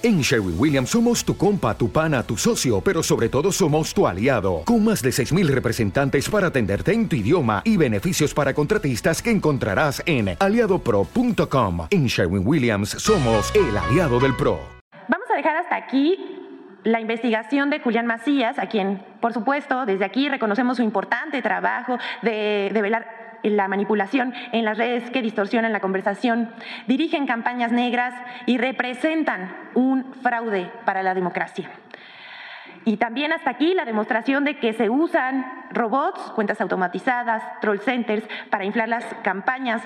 En Sherwin Williams somos tu compa, tu pana, tu socio, pero sobre todo somos tu aliado, con más de 6.000 representantes para atenderte en tu idioma y beneficios para contratistas que encontrarás en aliadopro.com. En Sherwin Williams somos el aliado del PRO. Vamos a dejar hasta aquí la investigación de Julián Macías, a quien, por supuesto, desde aquí reconocemos su importante trabajo de, de velar la manipulación en las redes que distorsionan la conversación, dirigen campañas negras y representan un fraude para la democracia. Y también hasta aquí la demostración de que se usan robots, cuentas automatizadas, troll centers para inflar las campañas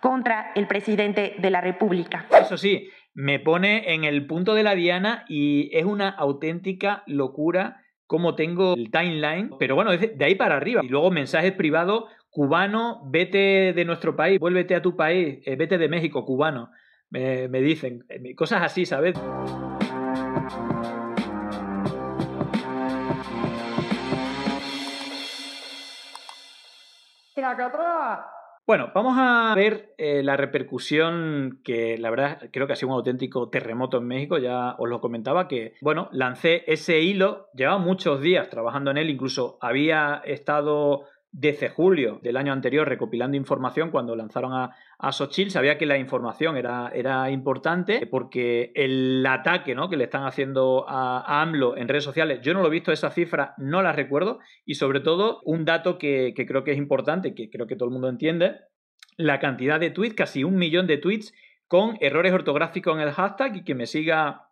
contra el presidente de la República. Eso sí, me pone en el punto de la diana y es una auténtica locura cómo tengo el timeline, pero bueno, de ahí para arriba. Y luego mensajes privados cubano, vete de nuestro país, vuélvete a tu país, eh, vete de México, cubano, me, me dicen, eh, cosas así, ¿sabes? Bueno, vamos a ver eh, la repercusión que la verdad creo que ha sido un auténtico terremoto en México, ya os lo comentaba que, bueno, lancé ese hilo, llevaba muchos días trabajando en él, incluso había estado desde julio del año anterior recopilando información cuando lanzaron a, a Xochitl. Sabía que la información era, era importante porque el ataque ¿no? que le están haciendo a, AMLO en redes sociales, yo no lo he visto, esa cifra no la recuerdo. Y sobre todo, un dato que, que creo que es importante, que creo que todo el mundo entiende, la cantidad de tweets, casi un millón de tweets con errores ortográficos en el hashtag y que me siga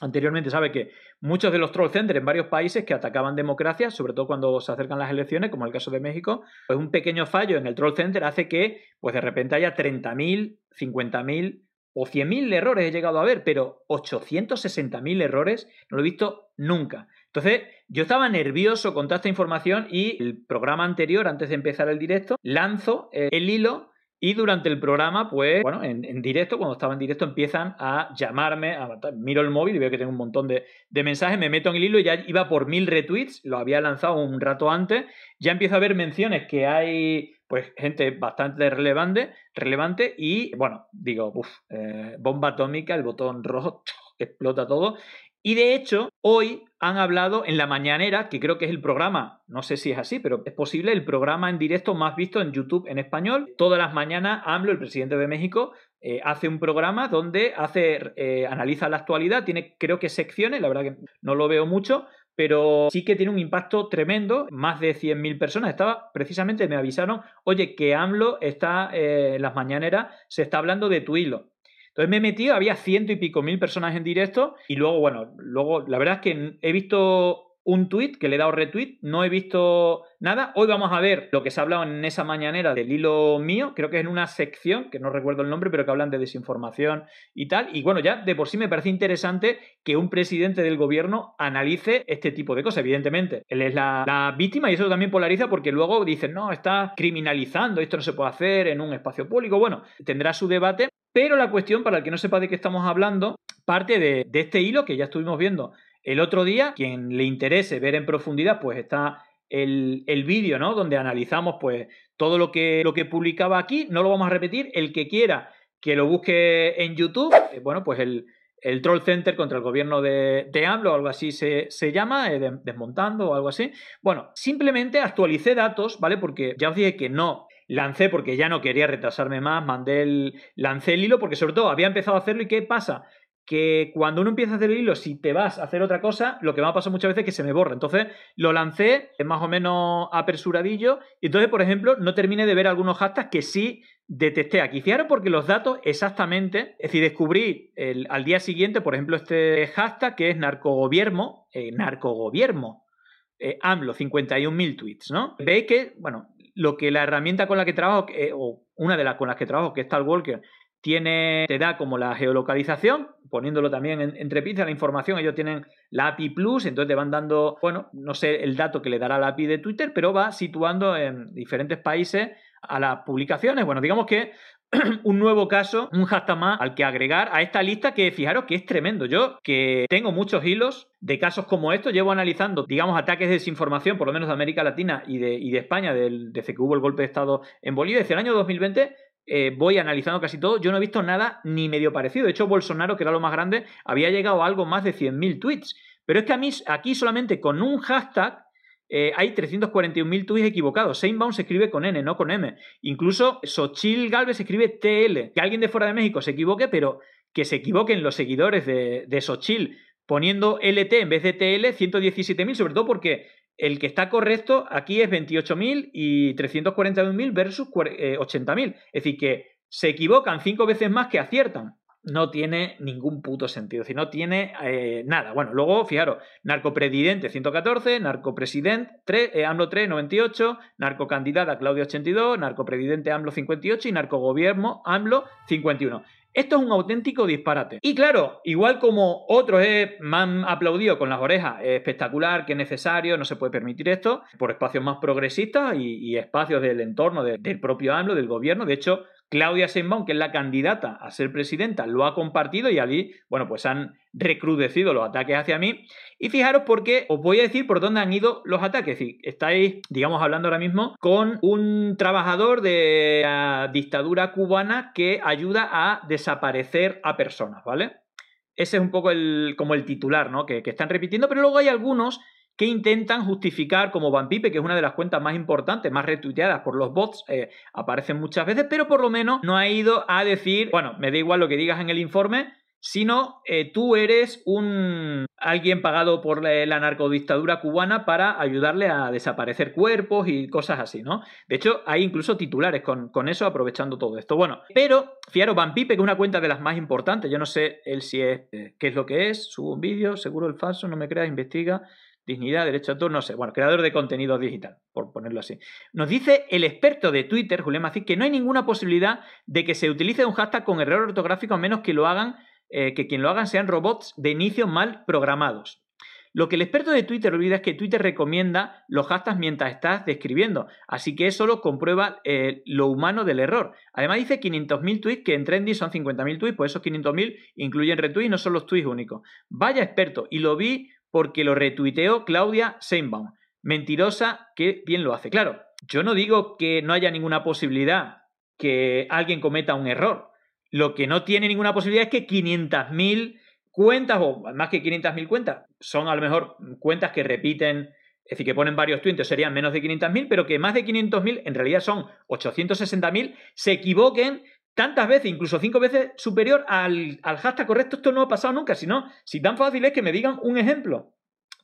anteriormente sabe que muchos de los troll centers en varios países que atacaban democracia, sobre todo cuando se acercan las elecciones, como el caso de México, pues un pequeño fallo en el troll center hace que pues de repente haya 30.000, 50.000 o 100.000 errores he llegado a ver, pero 860.000 errores no lo he visto nunca. Entonces, yo estaba nervioso con toda esta información y el programa anterior, antes de empezar el directo, lanzo el hilo y durante el programa, pues, bueno, en, directo, cuando estaba en directo, empiezan a llamarme, a, miro el móvil y veo que tengo un montón de, mensajes, me meto en el hilo y ya iba por mil retweets, lo había lanzado un rato antes, ya empiezo a ver menciones que hay, pues, gente bastante relevante, relevante y, bueno, digo, uff, eh, bomba atómica, el botón rojo, explota todo. Y de hecho, hoy han hablado en la mañanera, que creo que es el programa, no sé si es así, pero es posible, el programa en directo más visto en YouTube en español. Todas las mañanas AMLO, el presidente de México, eh, hace un programa donde hace, eh, analiza la actualidad, tiene creo que secciones, la verdad que no lo veo mucho, pero sí que tiene un impacto tremendo, más de 100.000 personas. Estaba, precisamente me avisaron, oye, que AMLO está eh, en las mañaneras, se está hablando de tu hilo. Entonces me he metido, había ciento y pico mil personas en directo y luego, bueno, luego la verdad es que he visto un tweet que le he dado retweet, no he visto nada. Hoy vamos a ver lo que se ha hablado en esa mañanera del hilo mío, creo que es en una sección, que no recuerdo el nombre, pero que hablan de desinformación y tal. Y bueno, ya de por sí me parece interesante que un presidente del gobierno analice este tipo de cosas. Evidentemente, él es la, la víctima y eso también polariza porque luego dicen, no, está criminalizando, esto no se puede hacer en un espacio público. Bueno, tendrá su debate, pero la cuestión, para el que no sepa de qué estamos hablando, parte de, este hilo que ya estuvimos viendo el otro día. Quien le interese ver en profundidad, pues está el, vídeo, ¿no? Donde analizamos, pues, todo lo que, lo que publicaba aquí. No lo vamos a repetir. El que quiera que lo busque en YouTube, eh, bueno, pues el, el Troll Center contra el gobierno de, de AMLO, algo así se, se llama, eh, desmontando o algo así. Bueno, simplemente actualicé datos, ¿vale? Porque ya os dije que no lancé porque ya no quería retrasarme más, mandé el, lancé el hilo porque sobre todo había empezado a hacerlo y ¿qué pasa? Que cuando uno empieza a hacer el hilo, si te vas a hacer otra cosa, lo que me ha pasado muchas veces es que se me borra. Entonces lo lancé más o menos apresuradillo y entonces, por ejemplo, no terminé de ver algunos hashtags que sí detecté aquí. Fijaros porque los datos exactamente, es decir, descubrí el, al día siguiente, por ejemplo, este hashtag que es narcogobierno, eh, narcogobierno, eh, AMLO, 51.000 tweets, ¿no? Veis que, bueno, lo que la herramienta con la que trabajo, o una de las con las que trabajo, que es Walker, tiene, te da como la geolocalización, poniéndolo también en, entre pinzas la información, ellos tienen la API Plus, entonces te van dando, bueno, no sé el dato que le dará la API de Twitter, pero va situando en diferentes países a las publicaciones. Bueno, digamos que un nuevo caso, un hashtag más al que agregar a esta lista que fijaros que es tremendo. Yo que tengo muchos hilos de casos como estos, llevo analizando, digamos, ataques de desinformación, por lo menos de América Latina y de, de España, desde que hubo el golpe de Estado en Bolivia, desde el año 2020 eh, voy analizando casi todo, yo no he visto nada ni medio parecido. De hecho, Bolsonaro, que era lo más grande, había llegado a algo más de 100.000 tweets. Pero es que a mí, aquí solamente con un hashtag eh, hay 341.000 tweets equivocados. Seinbaum se escribe con N, no con M. Incluso Sochil Galvez escribe TL. Que alguien de fuera de México se equivoque, pero que se equivoquen los seguidores de, de Sochil poniendo LT en vez de TL, 117.000, sobre todo porque el que está correcto aquí es 28.000 y 341.000 versus 80.000. Eh, es decir, que se equivocan cinco veces más que aciertan. No tiene ningún puto sentido, si no tiene eh, nada. Bueno, luego, fijaros, narcopresidente 114, narcopresidente 3, eh, AMLO 3, 98, narcocandidata Claudia 82, narcopresidente AMLO 58 y narcogobierno AMLO 51. Esto es un auténtico disparate. Y claro, igual como otros me han aplaudido con las orejas, es espectacular, que es necesario, no se puede permitir esto, por espacios más progresistas y, espacios del entorno del propio AMLO, del gobierno. De hecho, Claudia Sheinbaum, que es la candidata a ser presidenta, lo ha compartido y allí, bueno, pues han recrudecido los ataques hacia mí. Y fijaros porque os voy a decir por dónde han ido los ataques. estáis, digamos, hablando ahora mismo con un trabajador de la dictadura cubana que ayuda a desaparecer a personas, ¿vale? Ese es un poco el, como el titular, ¿no? Que, que están repitiendo, pero luego hay algunos que intentan justificar como Van Pipe, que es una de las cuentas más importantes, más retuiteadas por los bots, eh, aparecen muchas veces, pero por lo menos no ha ido a decir, bueno, me da igual lo que digas en el informe, sino eh, tú eres un alguien pagado por la, narcodictadura cubana para ayudarle a desaparecer cuerpos y cosas así, ¿no? De hecho, hay incluso titulares con, con eso aprovechando todo esto. Bueno, pero fijaros, Van Pipe, que es una cuenta de las más importantes, yo no sé él si es eh, qué es lo que es, subo un vídeo, seguro el falso, no me creas, investiga dignidad, derecho a todo, no sé, bueno, creador de contenido digital, por ponerlo así. Nos dice el experto de Twitter, Julián que no hay ninguna posibilidad de que se utilice un hashtag con error ortográfico a menos que lo hagan, eh, que quien lo hagan sean robots de inicio mal programados. Lo que el experto de Twitter olvida es que Twitter recomienda los hashtags mientras estás describiendo, así que eso lo comprueba eh, lo humano del error. Además dice 500.000 tweets, que en Trendy son 50.000 tweets, pues esos 500.000 incluyen retweets, no son los tweets únicos. Vaya experto, y lo vi porque lo retuiteó Claudia Seinbaum. Mentirosa que bien lo hace. Claro, yo no digo que no haya ninguna posibilidad que alguien cometa un error. Lo que no tiene ninguna posibilidad es que 500.000 cuentas, o más que 500.000 cuentas, son a lo mejor cuentas que repiten, es decir, que ponen varios tweets, serían menos de 500.000, pero que más de 500.000, en realidad son 860.000, se equivoquen tantas veces, incluso cinco veces superior al, al hashtag correcto. Esto no ha pasado nunca, sino si tan fácil es que me digan un ejemplo.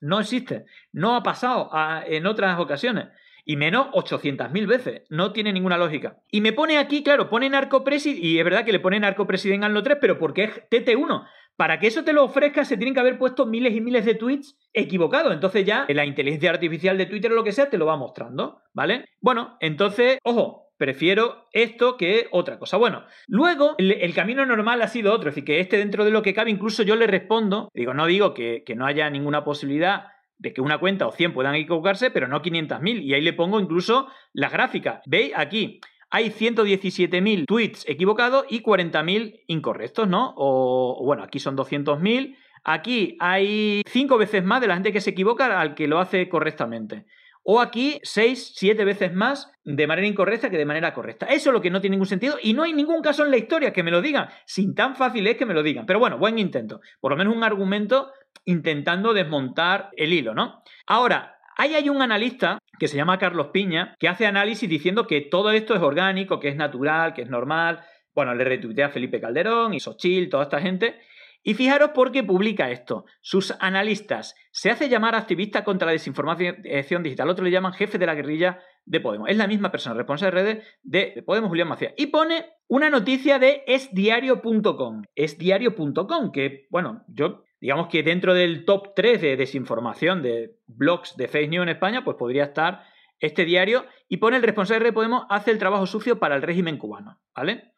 No existe, no ha pasado en otras ocasiones. Y menos 800.000 veces. No tiene ninguna lógica. Y me pone aquí, claro, pone narcopresid, y es verdad que le pone narcopresident al no 3, pero porque es TT1. Para que eso te lo ofrezca, se tienen que haber puesto miles y miles de tweets equivocados. Entonces ya la inteligencia artificial de Twitter o lo que sea te lo va mostrando, ¿vale? Bueno, entonces, ojo, Prefiero esto que otra cosa. Bueno, luego el, camino normal ha sido otro, es decir, que este dentro de lo que cabe, incluso yo le respondo, digo, no digo que, no haya ninguna posibilidad de que una cuenta o 100 puedan equivocarse, pero no 500.000. Y ahí le pongo incluso las gráficas. ¿Veis? Aquí hay 117.000 tweets equivocados y 40.000 incorrectos, ¿no? O, bueno, aquí son 200.000. Aquí hay 5 veces más de la gente que se equivoca al que lo hace correctamente. O aquí 6, 7 veces más de manera incorrecta que de manera correcta. Eso es lo que no tiene ningún sentido y no hay ningún caso en la historia que me lo digan. Sin tan fácil es que me lo digan. Pero bueno, buen intento. Por lo menos un argumento intentando desmontar el hilo, ¿no? Ahora, ahí hay un analista que se llama Carlos Piña que hace análisis diciendo que todo esto es orgánico, que es natural, que es normal. Bueno, le retuitea a Felipe Calderón y Sochil, toda esta gente. Y fijaros por qué publica esto. Sus analistas se hace llamar activista contra la desinformación digital. Otros le llaman jefe de la guerrilla de Podemos. Es la misma persona, responsable de redes de Podemos, Julián Macías. Y pone una noticia de esdiario.com. Esdiario.com, que, bueno, yo digamos que dentro del top 3 de desinformación de blogs de fake news en España, pues podría estar este diario y pone el responsable de Podemos hace el trabajo sucio para el régimen cubano, ¿vale?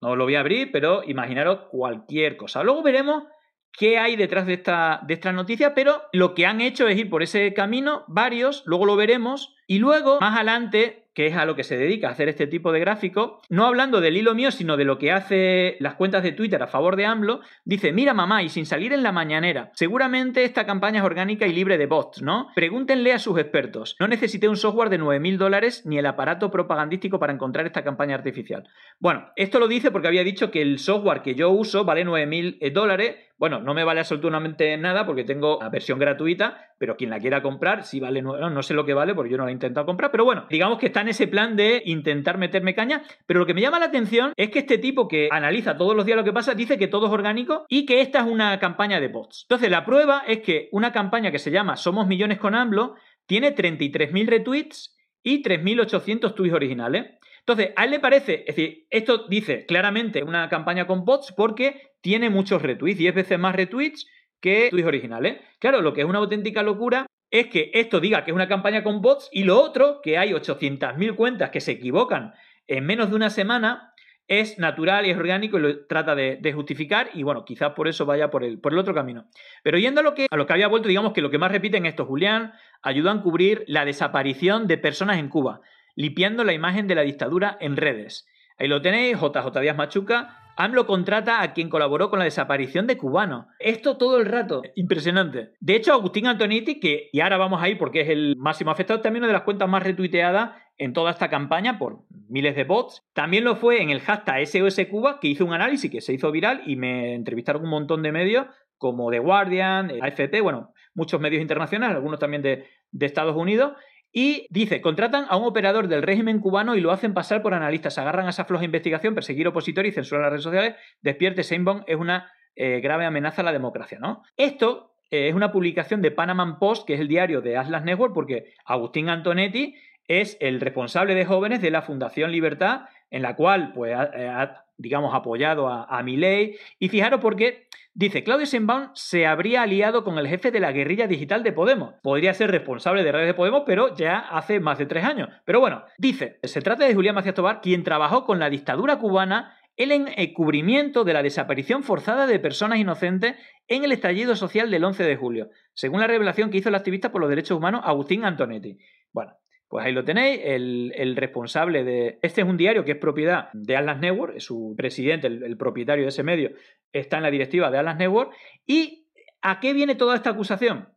No lo voy a abrir, pero imaginaros cualquier cosa. Luego veremos qué hay detrás de esta, de esta noticia, pero lo que han hecho es ir por ese camino, varios, luego lo veremos, Y luego, más adelante, que es a lo que se dedica a hacer este tipo de gráfico, no hablando del hilo mío, sino de lo que hace las cuentas de Twitter a favor de AMLO, dice, mira mamá, y sin salir en la mañanera, seguramente esta campaña es orgánica y libre de bots, ¿no? Pregúntenle a sus expertos, no necesité un software de 9.000 dólares ni el aparato propagandístico para encontrar esta campaña artificial. Bueno, esto lo dice porque había dicho que el software que yo uso vale 9.000 eh, dólares, bueno, no me vale absolutamente nada porque tengo la versión gratuita, pero quien la quiera comprar, si vale, no, no sé lo que vale porque yo no la intentado comprar, pero bueno, digamos que está en ese plan de intentar meterme caña, pero lo que me llama la atención es que este tipo que analiza todos los días lo que pasa dice que todo es orgánico y que esta es una campaña de bots. Entonces, la prueba es que una campaña que se llama Somos Millones con AMLO tiene 33.000 retweets y 3.800 tweets originales. Entonces, a él le parece, es decir, esto dice claramente una campaña con bots porque tiene muchos retweets, 10 veces más retweets que tweets originales. Claro, lo que es una auténtica locura es que esto diga que es una campaña con bots y lo otro, que hay 800.000 cuentas que se equivocan en menos de una semana, es natural y es orgánico y lo trata de, justificar y bueno, quizás por eso vaya por el, por el otro camino. Pero yendo a lo, que, a lo que había vuelto, digamos que lo que más repiten esto, Julián, ayudan a cubrir la desaparición de personas en Cuba limpiando la imagen de la dictadura en redes. Ahí lo tenéis, JJ Díaz Machuca. AMLO contrata a quien colaboró con la desaparición de cubanos. Esto todo el rato. Impresionante. De hecho, Agustín Antonetti, que y ahora vamos a ir porque es el máximo afectado, también una de las cuentas más retuiteadas en toda esta campaña por miles de bots. También lo fue en el hashtag SOS Cuba, que hizo un análisis que se hizo viral y me entrevistaron un montón de medios como The Guardian, AFP, bueno, muchos medios internacionales, algunos también de, de Estados Unidos. Y dice, contratan a un operador del régimen cubano y lo hacen pasar por analistas, agarran a esa floja investigación, perseguir opositores y censurar las redes sociales. Despierte Seinbaum es una eh, grave amenaza a la democracia, ¿no? Esto eh, es una publicación de Panama Post, que es el diario de Atlas Network, porque Agustín Antonetti es el responsable de jóvenes de la Fundación Libertad, en la cual, pues, ha, digamos, apoyado a, a Milei. Y fijaros porque Dice, Claudio Sheinbaum se habría aliado con el jefe de la guerrilla digital de Podemos. Podría ser responsable de redes de Podemos, pero ya hace más de tres años. Pero bueno, dice, se trata de Julián Macías Tobar, quien trabajó con la dictadura cubana el encubrimiento de la desaparición forzada de personas inocentes en el estallido social del 11 de julio, según la revelación que hizo el activista por los derechos humanos Agustín Antonetti. Bueno, pues ahí lo tenéis, el, responsable de... Este es un diario que es propiedad de Atlas Network, su presidente, el, propietario de ese medio, está en la directiva de Atlas Network. ¿Y a qué viene toda esta acusación?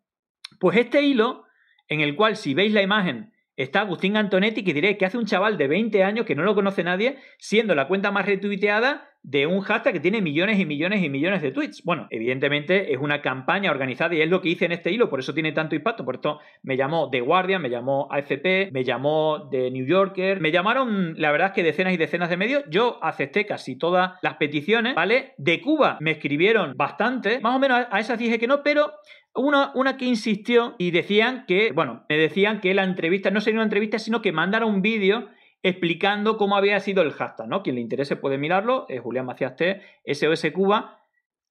Pues este hilo, en el cual si veis la imagen está Agustín Antonetti, que diréis que hace un chaval de 20 años que no lo conoce nadie, siendo la cuenta más retuiteada de un hashtag que tiene millones y millones y millones de tweets. Bueno, evidentemente es una campaña organizada y es lo que hice en este hilo, por eso tiene tanto impacto. Por esto me llamó The Guardian, me llamó AFP, me llamó The New Yorker, me llamaron, la verdad es que decenas y decenas de medios. Yo acepté casi todas las peticiones, ¿vale? De Cuba me escribieron bastante, más o menos a esas dije que no, pero una, una, que insistió y decían que, bueno, me decían que la entrevista no sería una entrevista, sino que mandara un vídeo explicando cómo había sido el hashtag, ¿no? Quien le interese puede mirarlo, es Julián Macías T, SOS Cuba,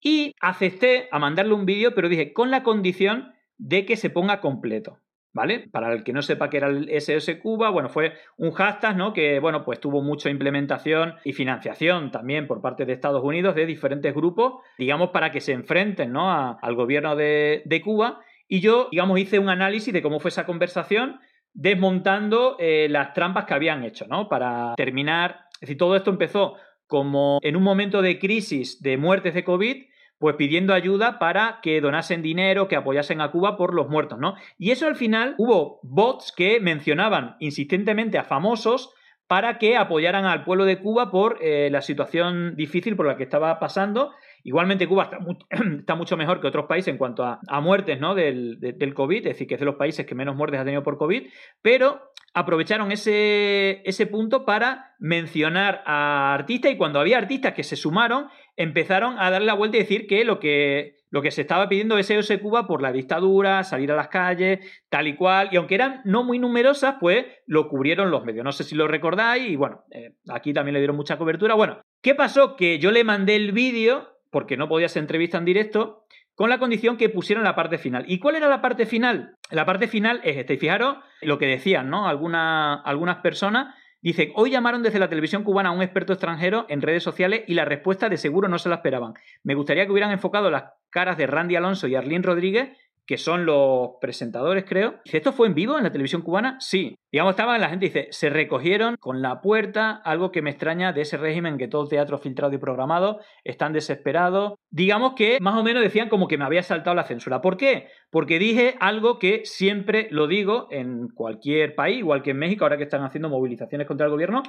y acepté a mandarle un vídeo, pero dije, con la condición de que se ponga completo. ¿Vale? Para el que no sepa qué era el SOS Cuba, bueno, fue un hashtag, ¿no? Que, bueno, pues tuvo mucha implementación y financiación también por parte de Estados Unidos de diferentes grupos, digamos, para que se enfrenten, ¿no? al gobierno de, de Cuba. Y yo, digamos, hice un análisis de cómo fue esa conversación desmontando eh, las trampas que habían hecho, ¿no? Para terminar, es decir, todo esto empezó como en un momento de crisis de muertes de COVID, pues pidiendo ayuda para que donasen dinero, que apoyasen a Cuba por los muertos, ¿no? Y eso al final hubo bots que mencionaban insistentemente a famosos para que apoyaran al pueblo de Cuba por eh, la situación difícil por la que estaba pasando Igualmente Cuba está, mucho mejor que otros países en cuanto a, muertes ¿no? del, del, COVID, es decir, que es de los países que menos muertes ha tenido por COVID, pero aprovecharon ese, ese punto para mencionar a artistas y cuando había artistas que se sumaron, empezaron a darle la vuelta y decir que lo que, lo que se estaba pidiendo es SOS Cuba por la dictadura, salir a las calles, tal y cual, y aunque eran no muy numerosas, pues lo cubrieron los medios. No sé si lo recordáis, y bueno, eh, aquí también le dieron mucha cobertura. Bueno, ¿qué pasó? Que yo le mandé el vídeo porque no podía ser entrevista en directo, con la condición que pusieran la parte final. ¿Y cuál era la parte final? La parte final es esta. Y fijaros lo que decían, ¿no? algunas personas. Dicen, hoy llamaron desde la televisión cubana a un experto extranjero en redes sociales y la respuesta de seguro no se la esperaban. Me gustaría que hubieran enfocado las caras de Randy Alonso y Arlene Rodríguez, que son los presentadores, creo. Dice, ¿esto fue en vivo en la televisión cubana? Sí. Digamos, estaba la gente, dice, se recogieron con la puerta, algo que me extraña de ese régimen que todo teatro filtrado y programado, están desesperados. Digamos que más o menos decían como que me había saltado la censura. ¿Por qué? Porque dije algo que siempre lo digo en cualquier país, igual que en México, ahora que están haciendo movilizaciones contra el gobierno,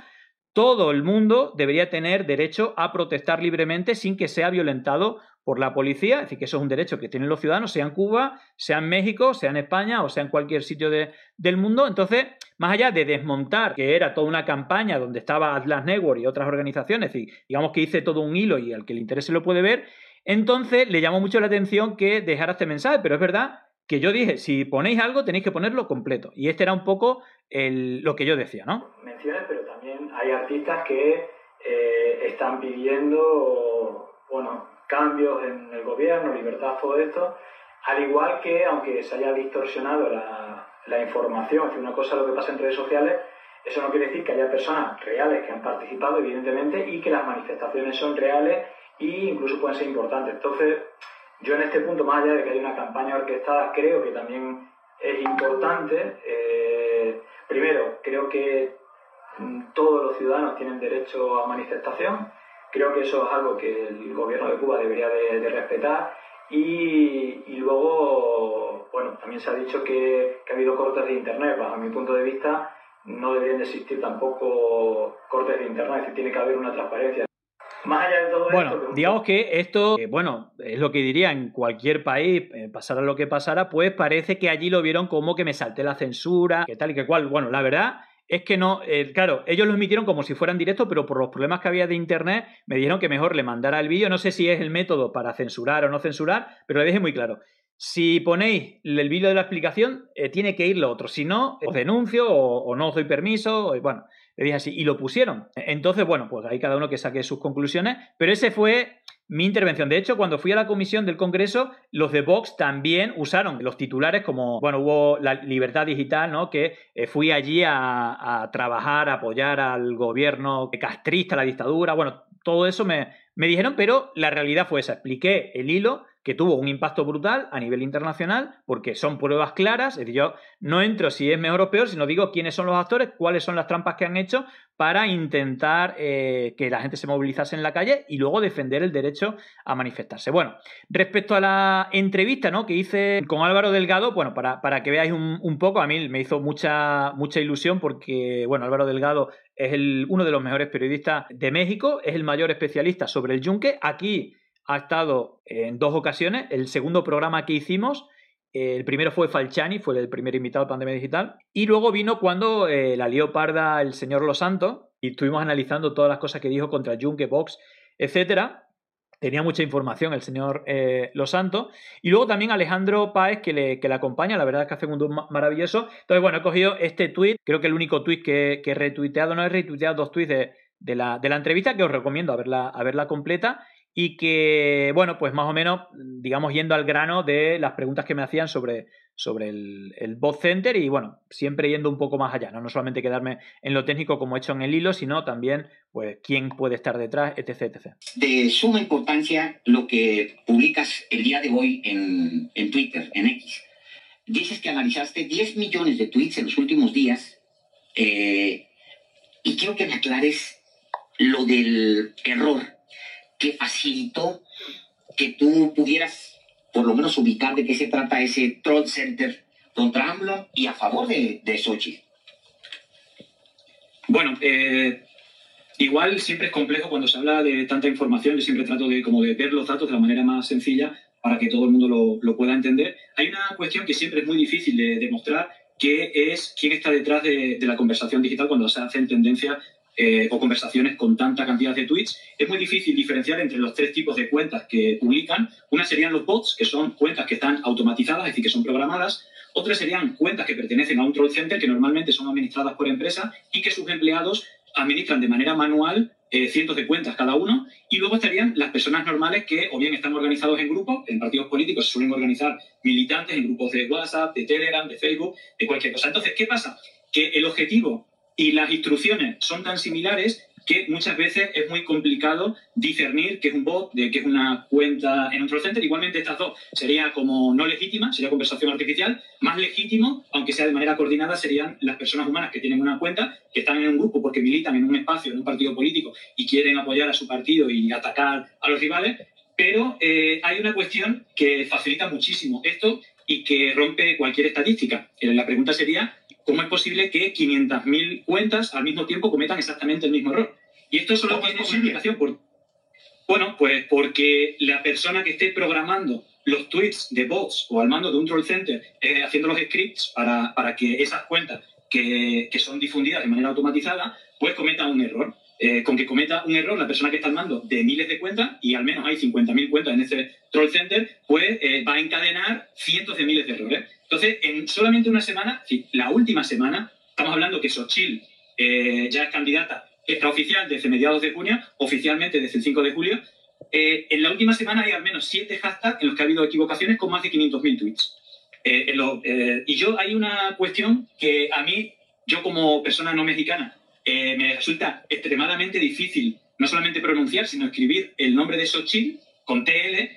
todo el mundo debería tener derecho a protestar libremente sin que sea violentado por la policía, es decir, que eso es un derecho que tienen los ciudadanos, sea en Cuba, sea en México, sea en España o sea en cualquier sitio del mundo. Entonces, más allá de desmontar, que era toda una campaña donde estaba Atlas Network y otras organizaciones, y digamos que hice todo un hilo y al que le interese lo puede ver, entonces le llamó mucho la atención que dejara este mensaje, pero es verdad que yo dije, si ponéis algo tenéis que ponerlo completo. Y este era un poco lo que yo decía, ¿no? Menciones, pero también hay artistas que eh, están pidiendo, bueno, cambios en el gobierno, libertad, todo esto, al igual que, aunque se haya distorsionado la, información, es una cosa lo que pasa en redes sociales, eso no quiere decir que haya personas reales que han participado, evidentemente, y que las manifestaciones son reales e incluso pueden ser importantes. Entonces, yo en este punto, más allá de que haya una campaña orquestada, creo que también es importante. Eh, primero, creo que mm, todos los ciudadanos tienen derecho a manifestación. Creo que eso es algo que el gobierno de Cuba debería de, respetar. Y, luego, bueno, también se ha dicho que, ha habido cortes de Internet. Bajo mi punto de vista, no deberían de existir tampoco cortes de Internet, tiene que haber una transparencia. Más allá de todo bueno, digamos que esto, eh, bueno, es lo que diría en cualquier país, eh, pasara lo que pasara, pues parece que allí lo vieron como que me salté la censura, que tal y que cual. Bueno, la verdad es que no, claro, ellos lo emitieron como si fueran directos, pero por los problemas que había de internet me dijeron que mejor le mandara el vídeo. No sé si es el método para censurar o no censurar, pero le dije muy claro. Si ponéis el vídeo de la explicación, eh, tiene que ir lo otro. Si no, os denuncio o, no os doy permiso. bueno, le dije así. Y lo pusieron. Entonces, bueno, pues ahí cada uno que saque sus conclusiones. Pero ese fue mi intervención. De hecho, cuando fui a la comisión del Congreso, los de Vox también usaron los titulares como, bueno, hubo la libertad digital, ¿no? Que eh, fui allí a, trabajar, a apoyar al gobierno castrista, la dictadura, bueno, todo eso me, me dijeron, pero la realidad fue esa. Expliqué el hilo que tuvo un impacto brutal a nivel internacional, porque son pruebas claras, es decir, yo no entro si es mejor o peor, sino digo quiénes son los actores, cuáles son las trampas que han hecho para intentar eh, que la gente se movilizase en la calle y luego defender el derecho a manifestarse. Bueno, respecto a la entrevista ¿no? que hice con Álvaro Delgado, bueno, para, para que veáis un, poco, a mí me hizo mucha, mucha ilusión porque, bueno, Álvaro Delgado es el, uno de los mejores periodistas de México, es el mayor especialista sobre el yunque. Aquí ha estado en dos ocasiones. El segundo programa que hicimos, el primero fue Falciani, fue el primer invitado de Pandemia Digital. Y luego vino cuando eh, la lió parda el señor Los Santos y estuvimos analizando todas las cosas que dijo contra Junque, Vox, etcétera. Tenía mucha información el señor eh, Los Santos. Y luego también Alejandro Páez, que le, que le acompaña. La verdad es que hace un maravilloso. Entonces, bueno, he cogido este tweet. Creo que el único tweet que, que he retuiteado, no he retuiteado dos tweets de, de, la, de la entrevista, que os recomiendo a verla, a verla completa y que, bueno, pues más o menos, digamos, yendo al grano de las preguntas que me hacían sobre, sobre el, el bot center y, bueno, siempre yendo un poco más allá, ¿no? no solamente quedarme en lo técnico como he hecho en el hilo, sino también, pues, quién puede estar detrás, etc, etc. De suma importancia lo que publicas el día de hoy en, en Twitter, en X. Dices que analizaste 10 millones de tweets en los últimos días eh, y quiero que me aclares lo del error que facilitó que tú pudieras por lo menos ubicar de qué se trata ese troll center contra AMLO y a favor de, de Sochi. Bueno, eh, igual siempre es complejo cuando se habla de tanta información, yo siempre trato de, como de ver los datos de la manera más sencilla para que todo el mundo lo, lo pueda entender. Hay una cuestión que siempre es muy difícil de demostrar, que es quién está detrás de, de, la conversación digital cuando se hacen tendencias eh, o conversaciones con tanta cantidad de tweets, es muy difícil diferenciar entre los tres tipos de cuentas que publican. Una serían los bots, que son cuentas que están automatizadas, es decir, que son programadas. Otras serían cuentas que pertenecen a un troll center, que normalmente son administradas por empresa y que sus empleados administran de manera manual eh, cientos de cuentas cada uno. Y luego estarían las personas normales que o bien están organizados en grupos, en partidos políticos se suelen organizar militantes en grupos de WhatsApp, de Telegram, de Facebook, de cualquier cosa. Entonces, ¿qué pasa? Que el objetivo y las instrucciones son tan similares que muchas veces es muy complicado discernir qué es un bot, de qué es una cuenta en un troll center. Igualmente estas dos sería como no legítima, sería conversación artificial. Más legítimo, aunque sea de manera coordinada, serían las personas humanas que tienen una cuenta, que están en un grupo porque militan en un espacio, en un partido político y quieren apoyar a su partido y atacar a los rivales. Pero eh, hay una cuestión que facilita muchísimo esto y que rompe cualquier estadística. Eh, la pregunta sería, ¿cómo es posible que 500.000 cuentas al mismo tiempo cometan exactamente el mismo error? Y esto solo tiene una explicación. Por, bueno, pues porque la persona que esté programando los tweets de bots o al mando de un troll center, eh, haciendo los scripts para, para que esas cuentas que, que, son difundidas de manera automatizada, pues cometan un error. Eh, con que cometa un error la persona que está al mando de miles de cuentas, y al menos hay 50.000 cuentas en ese troll center, pues eh, va a encadenar cientos de miles de errores. Entonces, en solamente una semana, la última semana, estamos hablando que Xochitl ya es candidata extraoficial desde mediados de junio, oficialmente desde el 5 de julio. Eh, en la última semana hay al menos siete hashtags en los que ha habido equivocaciones con más de 500.000 tweets. Eh, eh, y yo hay una cuestión que a mí, yo como persona no mexicana, me resulta extremadamente difícil no solamente pronunciar, sino escribir el nombre de Xochitl con TL.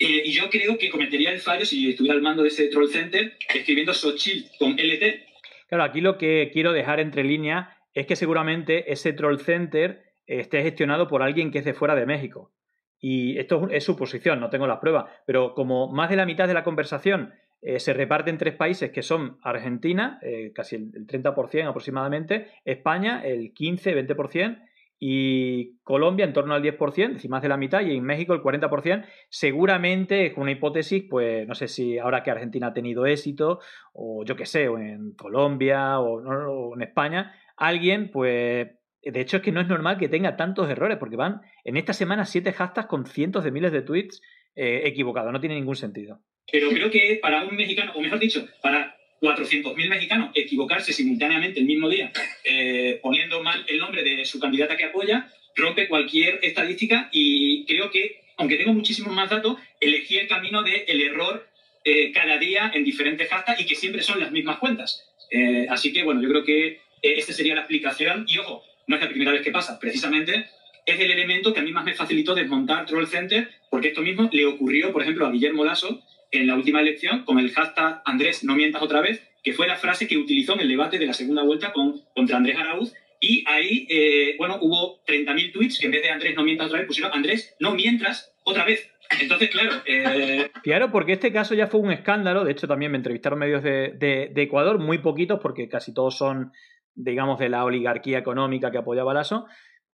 Y yo creo que cometería el fallo si estuviera al mando de ese troll center escribiendo Xochitl con LT. Claro, aquí lo que quiero dejar entre líneas es que seguramente ese troll center esté gestionado por alguien que es de fuera de México. Y esto es suposición, no tengo las pruebas, pero como más de la mitad de la conversación eh, se reparte en tres países que son Argentina, eh, casi el, 30% aproximadamente, España el 15-20% y Colombia en torno al 10%, es decir, más de la mitad, y en México el 40%, seguramente es una hipótesis, pues no sé si ahora que Argentina ha tenido éxito, o yo qué sé, o en Colombia o, o en España, alguien, pues, de hecho es que no es normal que tenga tantos errores, porque van en esta semana siete hashtags con cientos de miles de tweets eh, equivocados, no tiene ningún sentido. Pero creo que para un mexicano, o mejor dicho, para 400.000 mexicanos equivocarse simultáneamente el mismo día, eh, poniendo mal el nombre de su candidata que apoya, rompe cualquier estadística y creo que, aunque tengo muchísimos más datos, elegí el camino del el error eh, cada día en diferentes hashtags y que siempre son las mismas cuentas. así que, bueno, yo creo que eh, esta sería la explicación. Y ojo, no es la primera vez que pasa, precisamente es el elemento que a mí más me facilitó desmontar Troll Center, porque esto mismo le ocurrió, por ejemplo, a Guillermo Lasso en la última elección con el hashtag Andrés, no mientas otra vez, que fue la frase que utilizó en el debate de la segunda vuelta con, contra Andrés Arauz. Y ahí, eh, bueno, hubo 30.000 tweets que en vez de Andrés, no mientas otra vez, pusieron Andrés, no mientras otra vez. Entonces, claro. Eh... Claro, porque este caso ya fue un escándalo. De hecho, también me entrevistaron medios de, de Ecuador, muy poquitos, porque casi todos son digamos, de la oligarquía económica que apoyaba Lasso,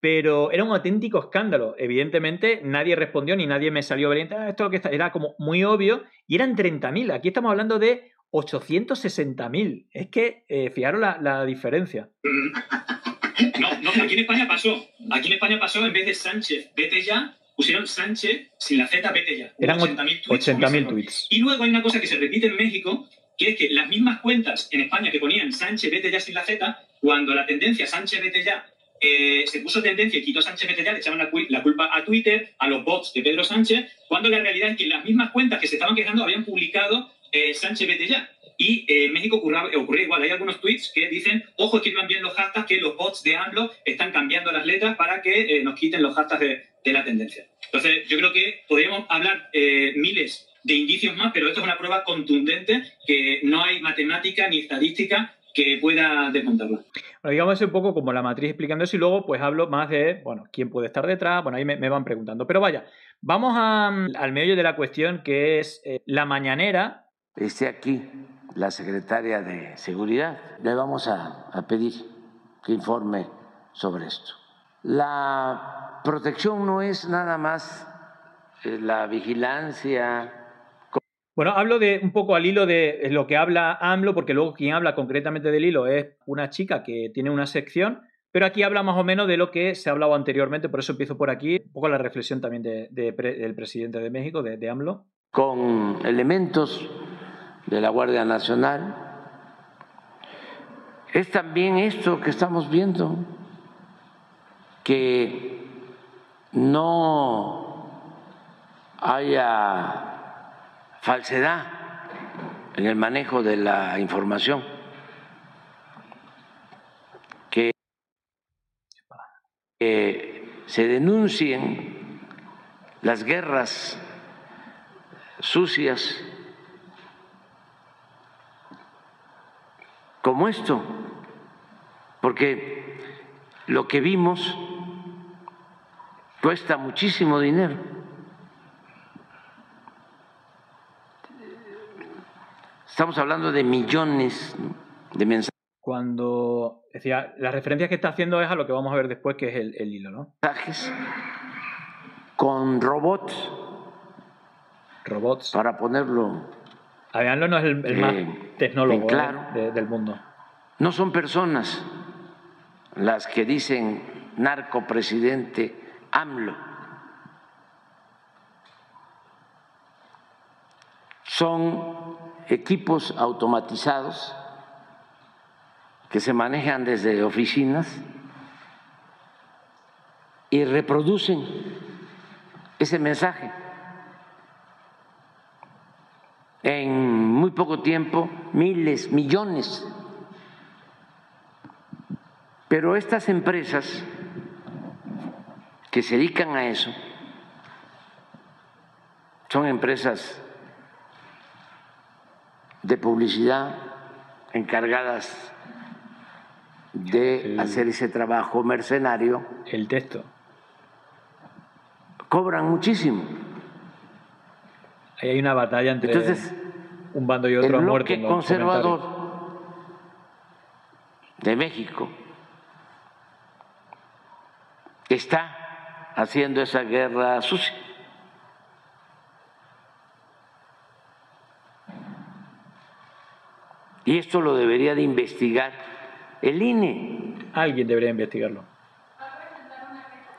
pero era un auténtico escándalo. Evidentemente, nadie respondió ni nadie me salió valiente. Ah, esto que está... era como muy obvio y eran 30.000. Aquí estamos hablando de 860.000. Es que, eh, fijaros la, la, diferencia. No, no, aquí en España pasó. Aquí en España pasó, en vez de Sánchez, vete ya, pusieron Sánchez sin la Z, vete ya. Eran 80.000 tweets. 80 tweets. Y luego hay una cosa que se repite en México, que es que las mismas cuentas en España que ponían Sánchez, vete ya sin la Z, cuando la tendencia Sánchez vete ya eh, se puso tendencia y quitó Sánchez ya, le echaban la, culpa a Twitter, a los bots de Pedro Sánchez, cuando la realidad es que las mismas cuentas que se estaban quejando habían publicado eh, Sánchez ya. Y eh, en México ocurrió, igual. Hay algunos tweets que dicen, ojo, escriban bien los hashtags, que los bots de AMLO están cambiando las letras para que nos quiten los hashtags de, la tendencia. Entonces, yo creo que podríamos hablar miles de indicios más, pero esto es una prueba contundente que no hay matemática ni estadística que pueda desmontarla. Bueno, digamos un poco como la matriz explicando eso y luego pues hablo más de, bueno, quién puede estar detrás, bueno, ahí me, van preguntando. Pero vaya, vamos al meollo de la cuestión que es eh, la mañanera. Esté aquí la secretaria de Seguridad, le vamos a, a pedir que informe sobre esto. La protección no es nada más eh, la vigilancia bueno, hablo de un poco al hilo de lo que habla AMLO, porque luego quien habla concretamente del hilo es una chica que tiene una sección, pero aquí habla más o menos de lo que se ha hablado anteriormente, por eso empiezo por aquí, un poco la reflexión también de, del presidente de México, de AMLO. Con elementos de la Guardia Nacional. Es también esto que estamos viendo, que no haya falsedad en el manejo de la información, que se denuncien las guerras sucias como esto, porque lo que vimos cuesta muchísimo dinero. Estamos hablando de millones de mensajes. Cuando decía, las referencias que está haciendo es a lo que vamos a ver después, que es el, el hilo, ¿no? Mensajes con robots. Robots. Para ponerlo. Avianlo no es el, el más eh, tecnólogo claro. ¿eh? de, del mundo. No son personas las que dicen narcopresidente AMLO. Son equipos automatizados que se manejan desde oficinas y reproducen ese mensaje. En muy poco tiempo, miles, millones. Pero estas empresas que se dedican a eso son empresas de publicidad encargadas de El- hacer ese trabajo mercenario, El texto. cobran muchísimo. Ahí hay una batalla entre Entonces, un bando y el otro muerte. bloque conservador de México está haciendo esa guerra sucia. Y esto lo debería de investigar el INE. Alguien debería investigarlo.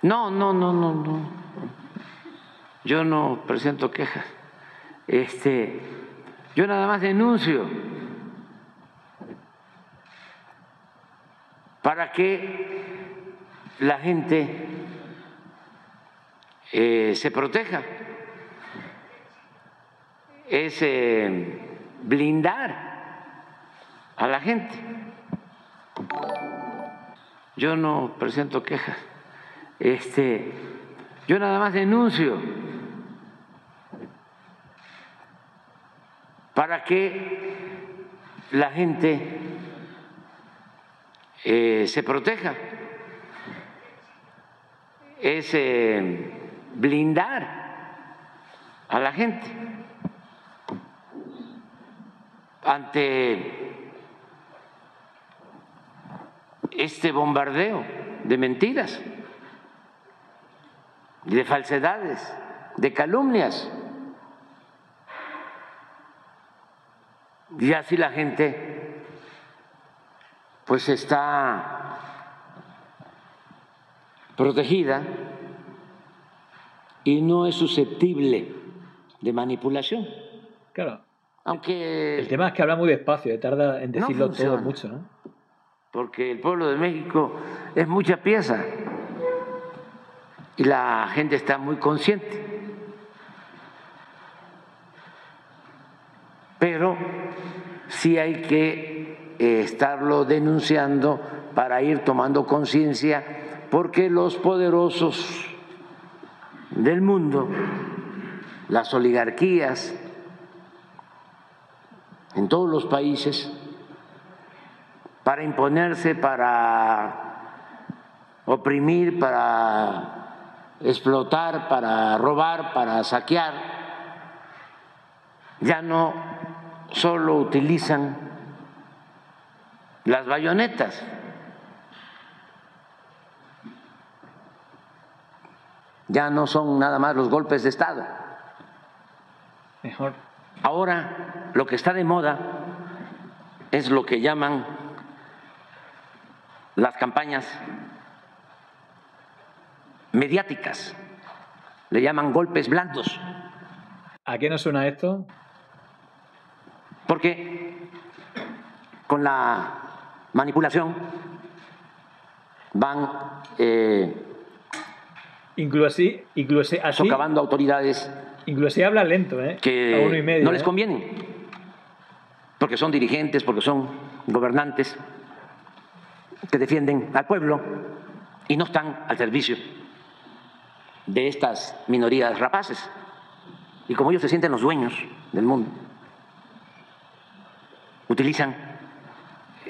No, no, no, no, no. Yo no presento quejas. Este, yo nada más denuncio para que la gente eh, se proteja. Es eh, blindar a la gente. Yo no presento quejas. Este, yo nada más denuncio para que la gente eh, se proteja. Es eh, blindar a la gente ante este bombardeo de mentiras, de falsedades, de calumnias. Y así la gente pues está protegida y no es susceptible de manipulación. Claro. Aunque El tema es que habla muy despacio, eh, tarda en No decirlo todo mucho, ¿no? Porque el pueblo de México es mucha pieza y la gente está muy consciente. Pero sí hay que eh, estarlo denunciando para ir tomando conciencia, porque los poderosos del mundo, las oligarquías en todos los países, para imponerse, para oprimir, para explotar, para robar, para saquear, ya no solo utilizan las bayonetas, ya no son nada más los golpes de Estado. Mejor. Ahora lo que está de moda es lo que llaman las campañas mediáticas, le llaman golpes blandos, ¿A qué nos suena esto? porque con la manipulación van eh, Incluso así, incluso así, socavando autoridades incluso habla lento, ¿eh? que A uno y medio. no les ¿eh? convienen, porque son dirigentes, porque son gobernantes que defienden al pueblo y no están al servicio de estas minorías rapaces. Y como ellos se sienten los dueños del mundo, utilizan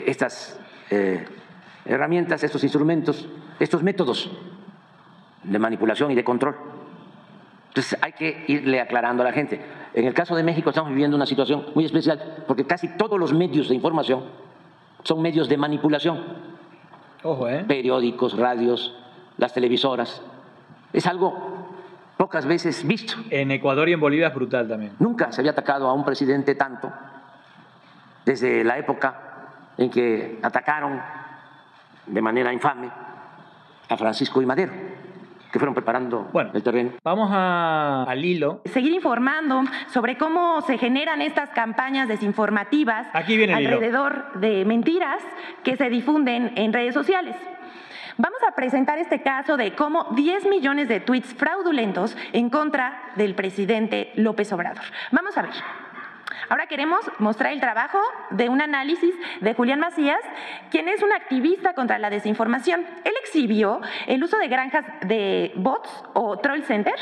estas eh, herramientas, estos instrumentos, estos métodos de manipulación y de control. Entonces hay que irle aclarando a la gente. En el caso de México estamos viviendo una situación muy especial porque casi todos los medios de información son medios de manipulación. Ojo, ¿eh? Periódicos, radios, las televisoras. Es algo pocas veces visto. En Ecuador y en Bolivia es brutal también. Nunca se había atacado a un presidente tanto desde la época en que atacaron de manera infame a Francisco y Madero que fueron preparando bueno, el terreno. Vamos a, al hilo. Seguir informando sobre cómo se generan estas campañas desinformativas Aquí viene el alrededor hilo. de mentiras que se difunden en redes sociales. Vamos a presentar este caso de cómo 10 millones de tweets fraudulentos en contra del presidente López Obrador. Vamos a ver. Ahora queremos mostrar el trabajo de un análisis de Julián Macías, quien es un activista contra la desinformación. Él exhibió el uso de granjas de bots o troll center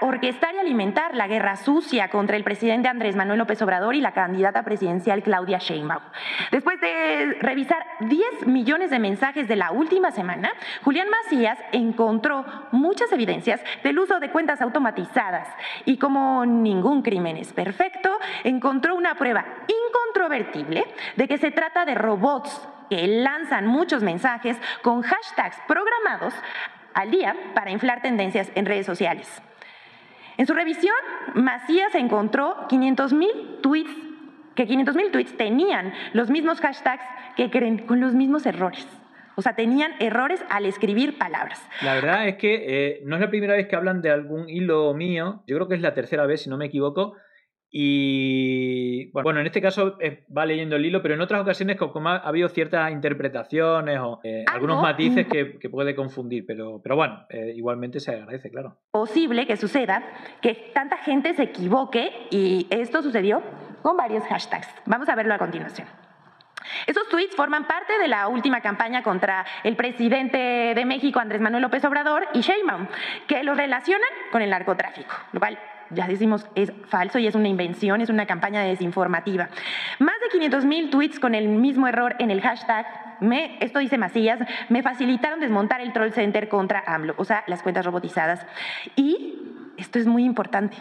orquestar y alimentar la guerra sucia contra el presidente Andrés Manuel López Obrador y la candidata presidencial Claudia Sheinbaum. Después de revisar 10 millones de mensajes de la última semana, Julián Macías encontró muchas evidencias del uso de cuentas automatizadas y como ningún crimen es perfecto, encontró una prueba incontrovertible de que se trata de robots que lanzan muchos mensajes con hashtags programados al día para inflar tendencias en redes sociales. En su revisión, Macías encontró 500 mil tweets, que 500 mil tweets tenían los mismos hashtags que creen, con los mismos errores. O sea, tenían errores al escribir palabras. La verdad es que eh, no es la primera vez que hablan de algún hilo mío, yo creo que es la tercera vez, si no me equivoco, y bueno, en este caso eh, va leyendo el hilo, pero en otras ocasiones como ha, habido ciertas interpretaciones o eh, algunos matices que, que, puede confundir, pero, pero bueno, eh, igualmente se agradece, claro. Posible que suceda que tanta gente se equivoque y esto sucedió con varios hashtags. Vamos a verlo a continuación. Esos tweets forman parte de la última campaña contra el presidente de México, Andrés Manuel López Obrador, y Sheinbaum, que lo relacionan con el narcotráfico, lo cual ya decimos es falso y es una invención, es una campaña desinformativa. Más de 500 mil tweets con el mismo error en el hashtag, me, esto dice Macías, me facilitaron desmontar el troll center contra AMLO, o sea, las cuentas robotizadas. Y, esto es muy importante,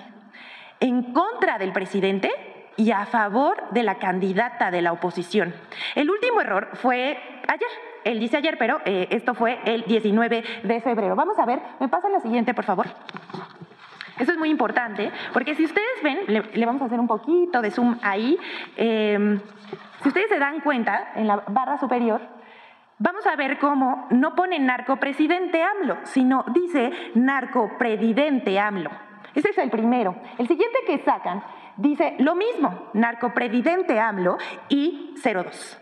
en contra del presidente y a favor de la candidata de la oposición. El último error fue ayer. Él dice ayer, pero eh, esto fue el 19 de febrero. Vamos a ver, me pasa la siguiente, por favor. Eso es muy importante, porque si ustedes ven, le, vamos a hacer un poquito de zoom ahí, eh, si ustedes se dan cuenta, en la barra superior, vamos a ver cómo no pone narcopresidente AMLO, sino dice narcopredidente AMLO. Ese es el primero. El siguiente que sacan dice lo mismo, narcopredidente AMLO y 02.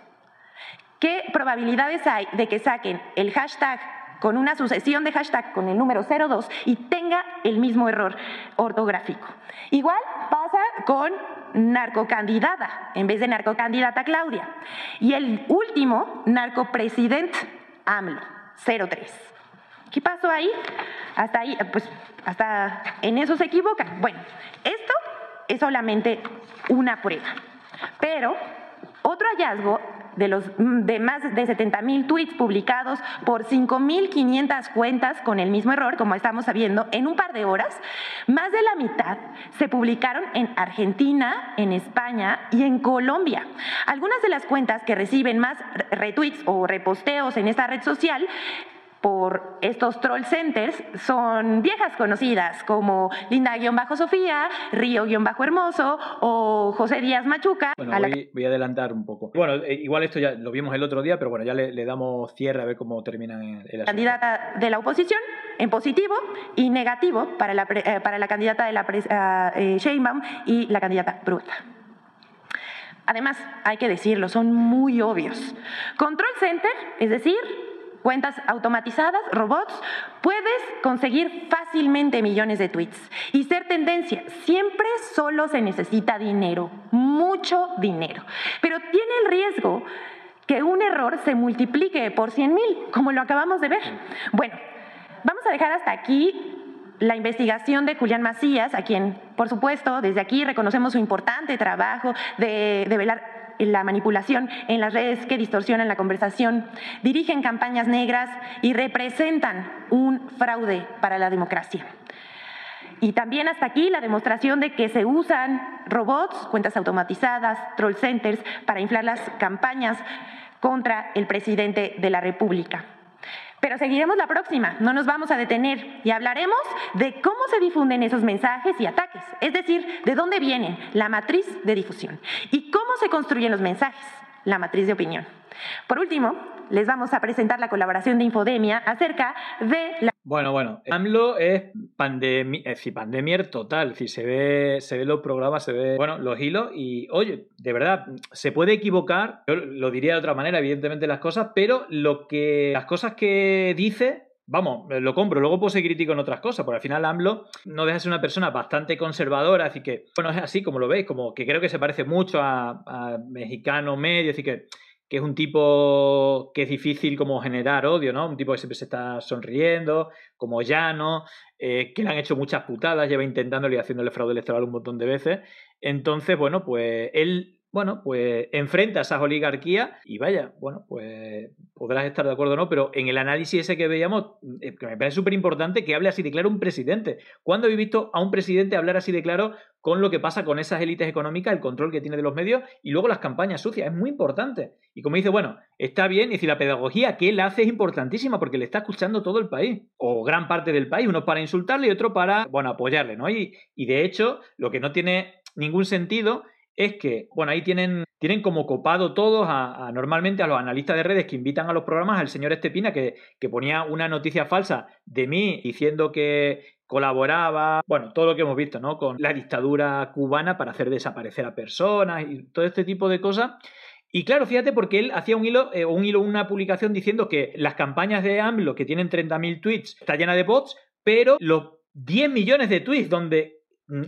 ¿Qué probabilidades hay de que saquen el hashtag con una sucesión de hashtag con el número 02 y tenga el mismo error ortográfico. Igual pasa con narcocandidata en vez de narcocandidata Claudia. Y el último, narcopresidente AMLO, 03. ¿Qué pasó ahí? Hasta ahí, pues hasta en eso se equivocan. Bueno, esto es solamente una prueba. Pero otro hallazgo de, los, de más de 70 mil tweets publicados por 5.500 cuentas con el mismo error, como estamos sabiendo, en un par de horas, más de la mitad se publicaron en Argentina, en España y en Colombia. Algunas de las cuentas que reciben más retweets o reposteos en esta red social por estos troll centers son viejas conocidas como Linda-Sofía, Río-Hermoso o José Díaz Machuca. Bueno, voy, la... voy, a adelantar un poco. Bueno, eh, igual esto ya lo vimos el otro día, pero bueno, ya le, le damos cierre a ver cómo termina el, asunto. Candidata de la oposición en positivo y negativo para la, eh, para la candidata de la uh, eh, Sheinbaum y la candidata Bruta. Además, hay que decirlo, son muy obvios. Control Center, es decir, cuentas automatizadas, robots, puedes conseguir fácilmente millones de tweets y ser tendencia. Siempre solo se necesita dinero, mucho dinero. Pero tiene el riesgo que un error se multiplique por 100 mil, como lo acabamos de ver. Bueno, vamos a dejar hasta aquí la investigación de Julián Macías, a quien, por supuesto, desde aquí reconocemos su importante trabajo de, de velar la manipulación en las redes que distorsionan la conversación, dirigen campañas negras y representan un fraude para la democracia. Y también hasta aquí la demostración de que se usan robots, cuentas automatizadas, troll centers para inflar las campañas contra el presidente de la República. Pero seguiremos la próxima, no nos vamos a detener y hablaremos de cómo se difunden esos mensajes y ataques, es decir, de dónde vienen la matriz de difusión y cómo se construyen los mensajes, la matriz de opinión. Por último, les vamos a presentar la colaboración de Infodemia acerca de la... Bueno, bueno, AMLO es pandemia, es decir, pandemia total, es se ve, se ve los programas, se ve, bueno, los hilos y, oye, de verdad, se puede equivocar, yo lo diría de otra manera, evidentemente, las cosas, pero lo que, las cosas que dice vamos, lo compro, luego puedo ser crítico en otras cosas, porque al final AMLO no deja de ser una persona bastante conservadora, así que, bueno, es así como lo veis, como que creo que se parece mucho a, a mexicano medio, así que que es un tipo que es difícil como generar odio, ¿no? Un tipo que siempre se está sonriendo, como llano, eh, que le han hecho muchas putadas, lleva intentándole y haciéndole fraude electoral un montón de veces. Entonces, bueno, pues él bueno, pues enfrenta a esas oligarquías y vaya, bueno, pues podrás estar de acuerdo o no, pero en el análisis ese que veíamos, eh, que me parece súper importante que hable así de claro un presidente. ¿Cuándo habéis visto a un presidente hablar así de claro con lo que pasa con esas élites económicas, el control que tiene de los medios y luego las campañas sucias? Es muy importante. Y como dice, bueno, está bien, y si la pedagogía que él hace es importantísima porque le está escuchando todo el país, o gran parte del país, uno para insultarle y otro para, bueno, apoyarle, ¿no? Y, y de hecho, lo que no tiene ningún sentido es que, bueno, ahí tienen, tienen como copado todos a, normalmente a los analistas de redes que invitan a los programas al señor Estepina que, que ponía una noticia falsa de mí diciendo que colaboraba, bueno, todo lo que hemos visto, ¿no? Con la dictadura cubana para hacer desaparecer a personas y todo este tipo de cosas. Y claro, fíjate porque él hacía un hilo, eh, un hilo, una publicación diciendo que las campañas de AMLO, que tienen 30.000 tweets, está llena de bots, pero los 10 millones de tweets donde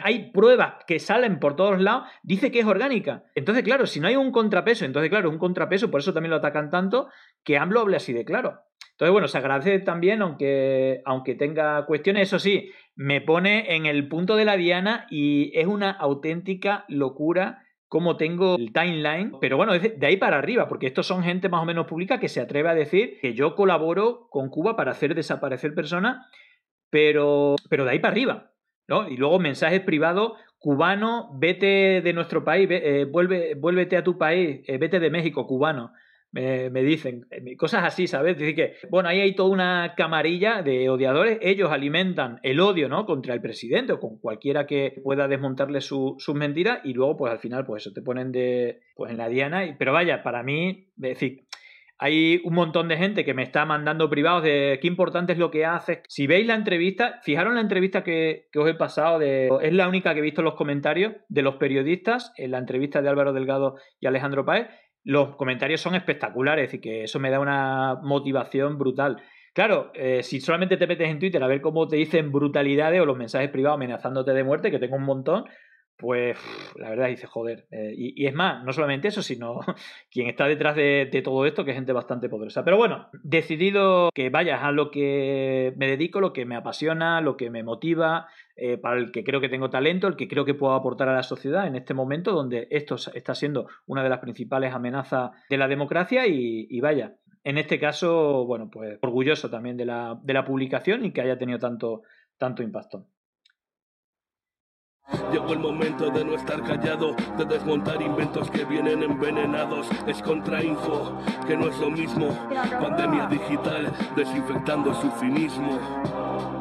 hay pruebas que salen por todos lados, dice que es orgánica. Entonces, claro, si no hay un contrapeso, entonces, claro, un contrapeso, por eso también lo atacan tanto, que AMLO hable así de claro. Entonces, bueno, se agradece también, aunque, aunque tenga cuestiones, eso sí, me pone en el punto de la diana y es una auténtica locura cómo tengo el timeline, pero bueno, de ahí para arriba, porque estos son gente más o menos pública que se atreve a decir que yo colaboro con Cuba para hacer desaparecer personas, pero, pero de ahí para arriba. Y luego mensajes privados, cubano, vete de nuestro país, eh, vuelve, vuélvete a tu país, eh, vete de México, cubano. Me, dicen eh, cosas así, ¿sabes? Decir que, bueno, ahí hay toda una camarilla de odiadores, ellos alimentan el odio, ¿no? Contra el presidente o con cualquiera que pueda desmontarle sus mentiras y luego, pues al final, pues eso, te ponen de, pues en la diana. pero vaya, para mí, es decir, hay un montón de gente que me está mandando privados de qué importante es lo que haces. Si veis la entrevista, fijaros la entrevista que, os he pasado, de, es la única que he visto en los comentarios de los periodistas, en la entrevista de Álvaro Delgado y Alejandro Páez. Los comentarios son espectaculares y que eso me da una motivación brutal. Claro, eh, si solamente te metes en Twitter a ver cómo te dicen brutalidades o los mensajes privados amenazándote de muerte, que tengo un montón, pues la verdad dice, joder. Eh, y, es más, no solamente eso, sino quien está detrás de, todo esto, que es gente bastante poderosa. Pero bueno, decidido que vayas a lo que me dedico, lo que me apasiona, lo que me motiva, eh, para el que creo que tengo talento, el que creo que puedo aportar a la sociedad en este momento donde esto está siendo una de las principales amenazas de la democracia y, vaya. En este caso, bueno, pues orgulloso también de la, de la publicación y que haya tenido tanto, tanto impacto. Llegó el momento de no estar callado, de desmontar inventos que vienen envenenados. Es contrainfo, que no es lo mismo. Pandemia digital, desinfectando su finismo.